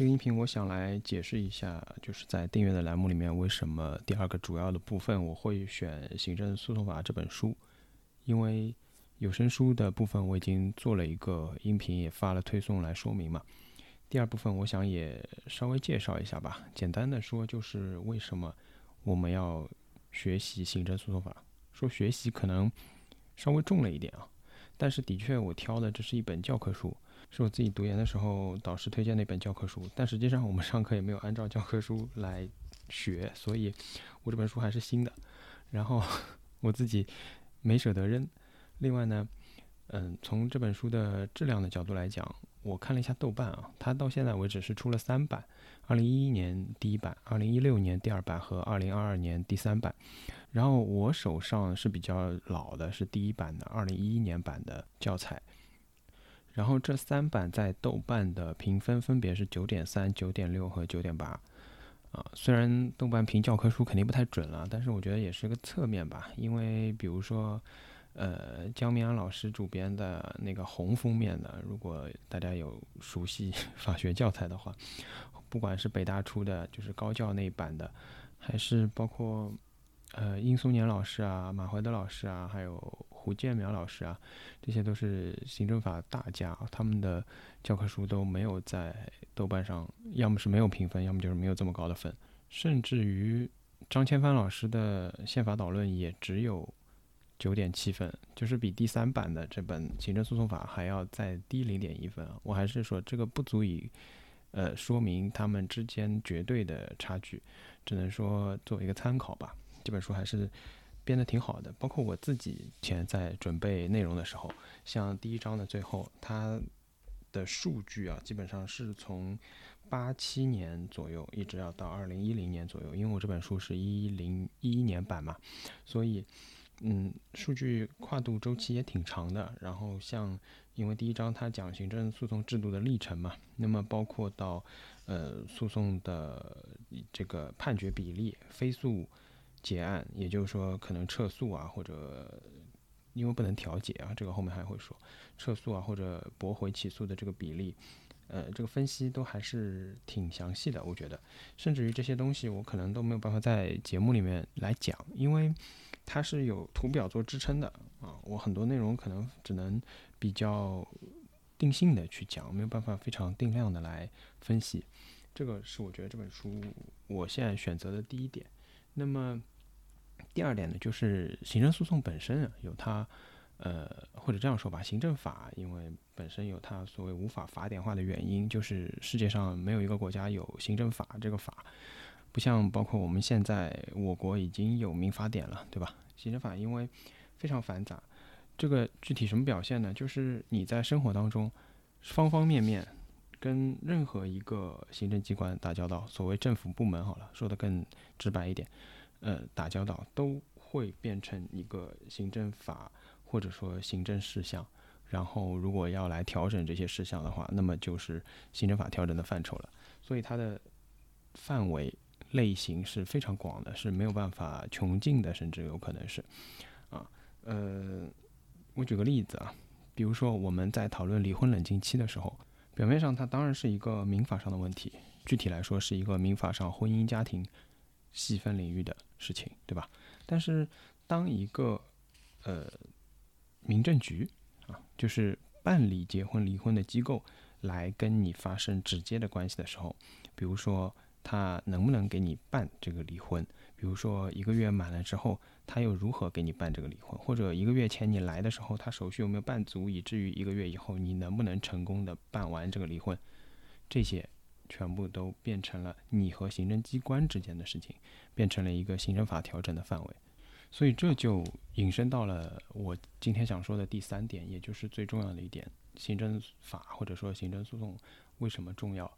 这个音频我想来解释一下，就是在订阅的栏目里面，为什么第二个主要的部分我会选《行政诉讼法》这本书，因为有声书的部分我已经做了一个音频，也发了推送来说明嘛。第二部分我想也稍微介绍一下吧，简单的说就是为什么我们要学习行政诉讼法。说学习可能稍微重了一点啊，但是的确我挑的这是一本教科书。是我自己读研的时候导师推荐的一本教科书，但实际上我们上课也没有按照教科书来学，所以我这本书还是新的，然后我自己没舍得扔。另外呢，嗯，从这本书的质量的角度来讲，我看了一下豆瓣啊，它到现在为止是出了三版：二零一一年第一版、二零一六年第二版和二零二二年第三版。然后我手上是比较老的，是第一版的二零一一年版的教材。然后这三版在豆瓣的评分分别是九点三、九点六和九点八，啊，虽然豆瓣评教科书肯定不太准了，但是我觉得也是个侧面吧。因为比如说，呃，江明安老师主编的那个红封面的，如果大家有熟悉 法学教材的话，不管是北大出的，就是高教那版的，还是包括呃殷松年老师啊、马怀德老师啊，还有。胡建苗老师啊，这些都是行政法大家，他们的教科书都没有在豆瓣上，要么是没有评分，要么就是没有这么高的分。甚至于张千帆老师的宪法导论也只有九点七分，就是比第三版的这本行政诉讼法还要再低零点一分。我还是说这个不足以呃说明他们之间绝对的差距，只能说作为一个参考吧。这本书还是。编的挺好的，包括我自己前在准备内容的时候，像第一章的最后，它的数据啊，基本上是从八七年左右一直要到二零一零年左右，因为我这本书是一零一一年版嘛，所以嗯，数据跨度周期也挺长的。然后像因为第一章它讲行政诉讼制度的历程嘛，那么包括到呃诉讼的这个判决比例、非诉。结案，也就是说可能撤诉啊，或者因为不能调解啊，这个后面还会说撤诉啊或者驳回起诉的这个比例，呃，这个分析都还是挺详细的，我觉得，甚至于这些东西我可能都没有办法在节目里面来讲，因为它是有图表做支撑的啊，我很多内容可能只能比较定性的去讲，没有办法非常定量的来分析，这个是我觉得这本书我现在选择的第一点。那么，第二点呢，就是行政诉讼本身啊，有它，呃，或者这样说吧，行政法因为本身有它所谓无法法典化的原因，就是世界上没有一个国家有行政法这个法，不像包括我们现在我国已经有民法典了，对吧？行政法因为非常繁杂，这个具体什么表现呢？就是你在生活当中方方面面。跟任何一个行政机关打交道，所谓政府部门好了，说的更直白一点，呃，打交道都会变成一个行政法或者说行政事项，然后如果要来调整这些事项的话，那么就是行政法调整的范畴了。所以它的范围类型是非常广的，是没有办法穷尽的，甚至有可能是啊，呃，我举个例子啊，比如说我们在讨论离婚冷静期的时候。表面上，它当然是一个民法上的问题，具体来说是一个民法上婚姻家庭细分领域的事情，对吧？但是，当一个呃民政局啊，就是办理结婚离婚的机构来跟你发生直接的关系的时候，比如说他能不能给你办这个离婚？比如说一个月满了之后。他又如何给你办这个离婚？或者一个月前你来的时候，他手续有没有办足，以至于一个月以后你能不能成功的办完这个离婚？这些全部都变成了你和行政机关之间的事情，变成了一个行政法调整的范围。所以这就引申到了我今天想说的第三点，也就是最重要的一点：行政法或者说行政诉讼为什么重要？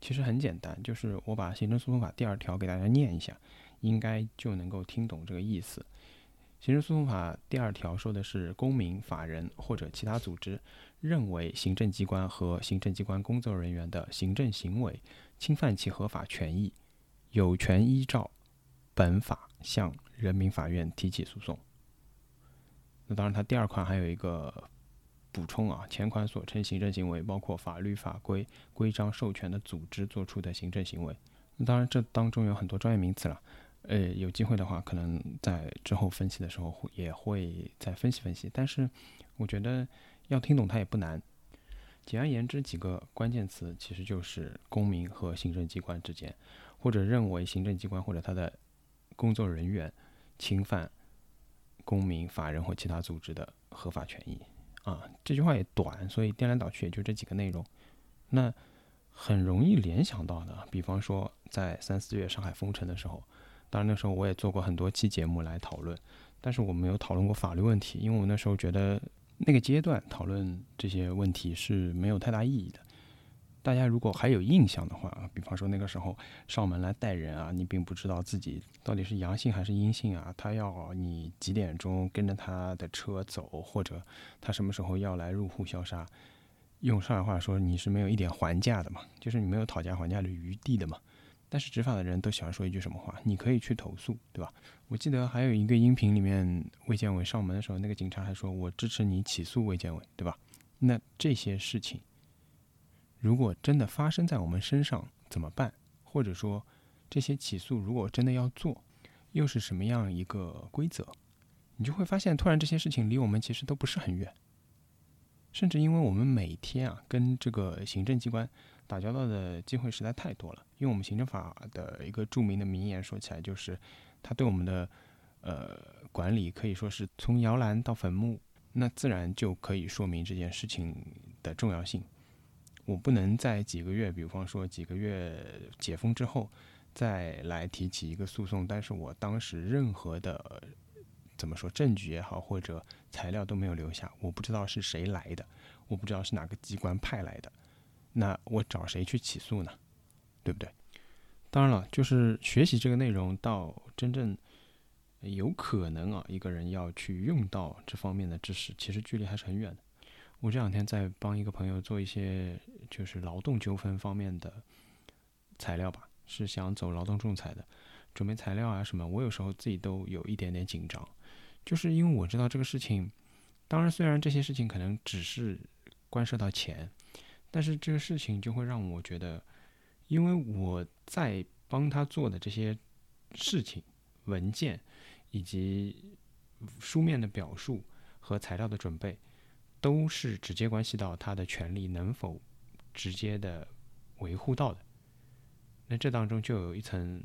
其实很简单，就是我把行政诉讼法第二条给大家念一下，应该就能够听懂这个意思。刑事诉讼法第二条说的是，公民、法人或者其他组织认为行政机关和行政机关工作人员的行政行为侵犯其合法权益，有权依照本法向人民法院提起诉讼。那当然，它第二款还有一个补充啊，前款所称行政行为包括法律法规、规章授权的组织做出的行政行为。那当然，这当中有很多专业名词了。呃，有机会的话，可能在之后分析的时候会也会再分析分析。但是，我觉得要听懂它也不难。简而言之，几个关键词其实就是公民和行政机关之间，或者认为行政机关或者他的工作人员侵犯公民、法人或其他组织的合法权益。啊，这句话也短，所以颠来倒去也就这几个内容。那很容易联想到的，比方说在三四月上海封城的时候。当然，那时候我也做过很多期节目来讨论，但是我没有讨论过法律问题，因为我那时候觉得那个阶段讨论这些问题是没有太大意义的。大家如果还有印象的话，比方说那个时候上门来带人啊，你并不知道自己到底是阳性还是阴性啊，他要你几点钟跟着他的车走，或者他什么时候要来入户消杀，用上海话说，你是没有一点还价的嘛，就是你没有讨价还价的余地的嘛。但是执法的人都喜欢说一句什么话？你可以去投诉，对吧？我记得还有一个音频里面，卫健委上门的时候，那个警察还说：“我支持你起诉卫健委，对吧？”那这些事情，如果真的发生在我们身上怎么办？或者说，这些起诉如果真的要做，又是什么样一个规则？你就会发现，突然这些事情离我们其实都不是很远，甚至因为我们每天啊，跟这个行政机关。打交道的机会实在太多了，用我们行政法的一个著名的名言说起来，就是他对我们的呃管理可以说是从摇篮到坟墓，那自然就可以说明这件事情的重要性。我不能在几个月，比方说几个月解封之后再来提起一个诉讼，但是我当时任何的怎么说证据也好或者材料都没有留下，我不知道是谁来的，我不知道是哪个机关派来的。那我找谁去起诉呢？对不对？当然了，就是学习这个内容到真正有可能啊，一个人要去用到这方面的知识，其实距离还是很远的。我这两天在帮一个朋友做一些就是劳动纠纷方面的材料吧，是想走劳动仲裁的，准备材料啊什么。我有时候自己都有一点点紧张，就是因为我知道这个事情，当然虽然这些事情可能只是关涉到钱。但是这个事情就会让我觉得，因为我在帮他做的这些事情、文件以及书面的表述和材料的准备，都是直接关系到他的权利能否直接的维护到的。那这当中就有一层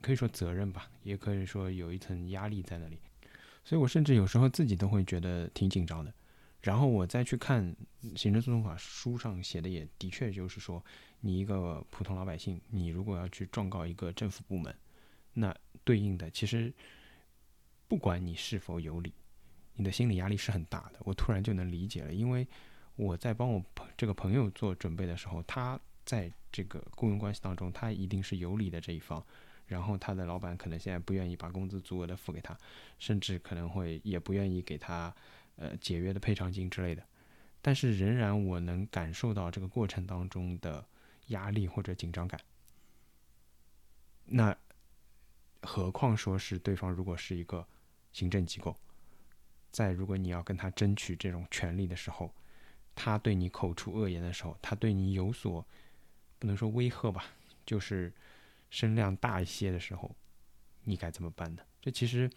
可以说责任吧，也可以说有一层压力在那里。所以我甚至有时候自己都会觉得挺紧张的。然后我再去看行政诉讼法书上写的，也的确就是说，你一个普通老百姓，你如果要去状告一个政府部门，那对应的其实不管你是否有理，你的心理压力是很大的。我突然就能理解了，因为我在帮我朋这个朋友做准备的时候，他在这个雇佣关系当中，他一定是有理的这一方，然后他的老板可能现在不愿意把工资足额的付给他，甚至可能会也不愿意给他。呃，解约的赔偿金之类的，但是仍然我能感受到这个过程当中的压力或者紧张感。那何况说是对方如果是一个行政机构，在如果你要跟他争取这种权利的时候，他对你口出恶言的时候，他对你有所不能说威吓吧，就是声量大一些的时候，你该怎么办呢？这其实。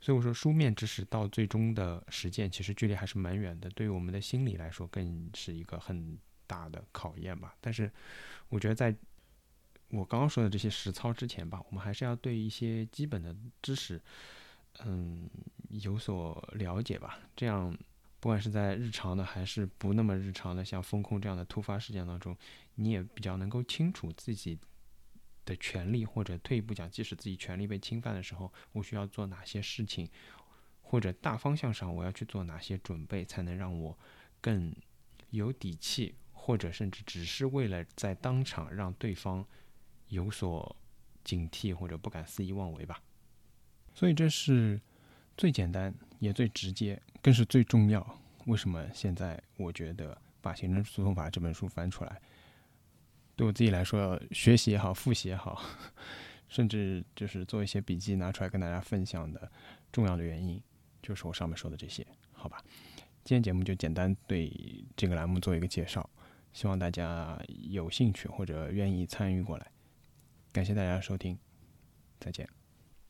所以我说，书面知识到最终的实践，其实距离还是蛮远的。对于我们的心理来说，更是一个很大的考验吧。但是，我觉得在我刚刚说的这些实操之前吧，我们还是要对一些基本的知识，嗯，有所了解吧。这样，不管是在日常的还是不那么日常的，像风控这样的突发事件当中，你也比较能够清楚自己。的权利，或者退一步讲，即使自己权利被侵犯的时候，我需要做哪些事情，或者大方向上我要去做哪些准备，才能让我更有底气，或者甚至只是为了在当场让对方有所警惕或者不敢肆意妄为吧。所以这是最简单也最直接，更是最重要。为什么现在我觉得把《行政诉讼法》这本书翻出来？对我自己来说，学习也好，复习也好，甚至就是做一些笔记拿出来跟大家分享的重要的原因，就是我上面说的这些，好吧？今天节目就简单对这个栏目做一个介绍，希望大家有兴趣或者愿意参与过来。感谢大家收听，再见。